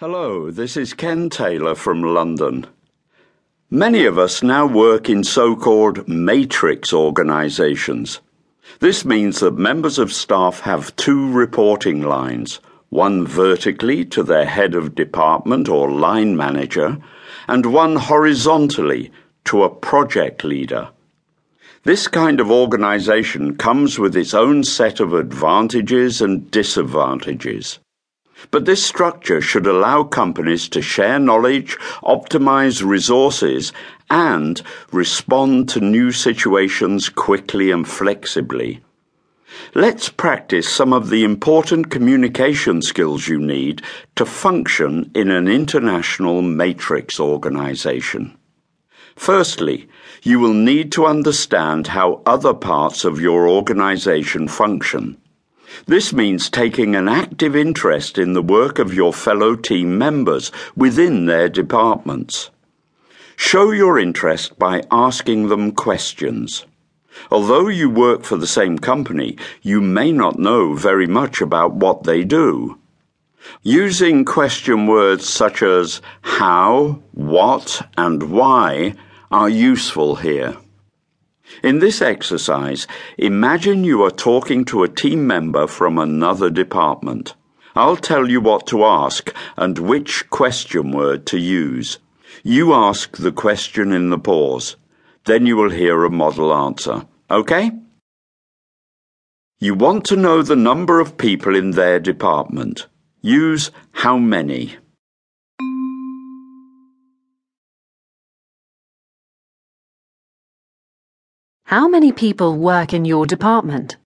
Hello, this is Ken Taylor from London. Many of us now work in so called matrix organisations. This means that members of staff have two reporting lines one vertically to their head of department or line manager, and one horizontally to a project leader. This kind of organisation comes with its own set of advantages and disadvantages. But this structure should allow companies to share knowledge, optimize resources, and respond to new situations quickly and flexibly. Let's practice some of the important communication skills you need to function in an international matrix organization. Firstly, you will need to understand how other parts of your organization function. This means taking an active interest in the work of your fellow team members within their departments. Show your interest by asking them questions. Although you work for the same company, you may not know very much about what they do. Using question words such as how, what, and why are useful here. In this exercise, imagine you are talking to a team member from another department. I'll tell you what to ask and which question word to use. You ask the question in the pause. Then you will hear a model answer. Okay? You want to know the number of people in their department. Use how many. How many people work in your department?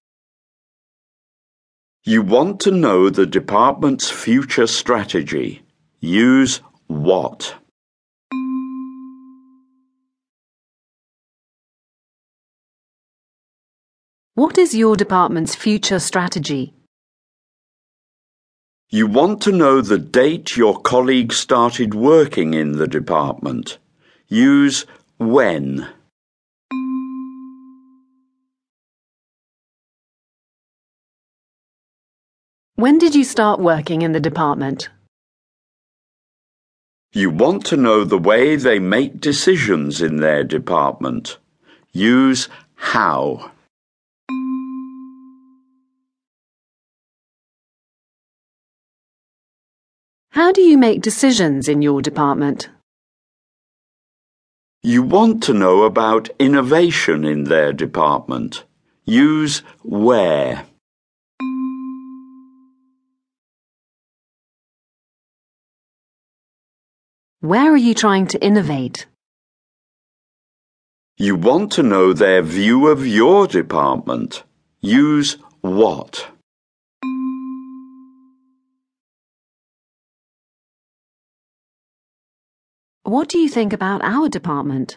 You want to know the department's future strategy. Use what. What is your department's future strategy? You want to know the date your colleague started working in the department. Use when. When did you start working in the department? You want to know the way they make decisions in their department. Use how. How do you make decisions in your department? You want to know about innovation in their department. Use where. Where are you trying to innovate? You want to know their view of your department. Use what. What do you think about our department?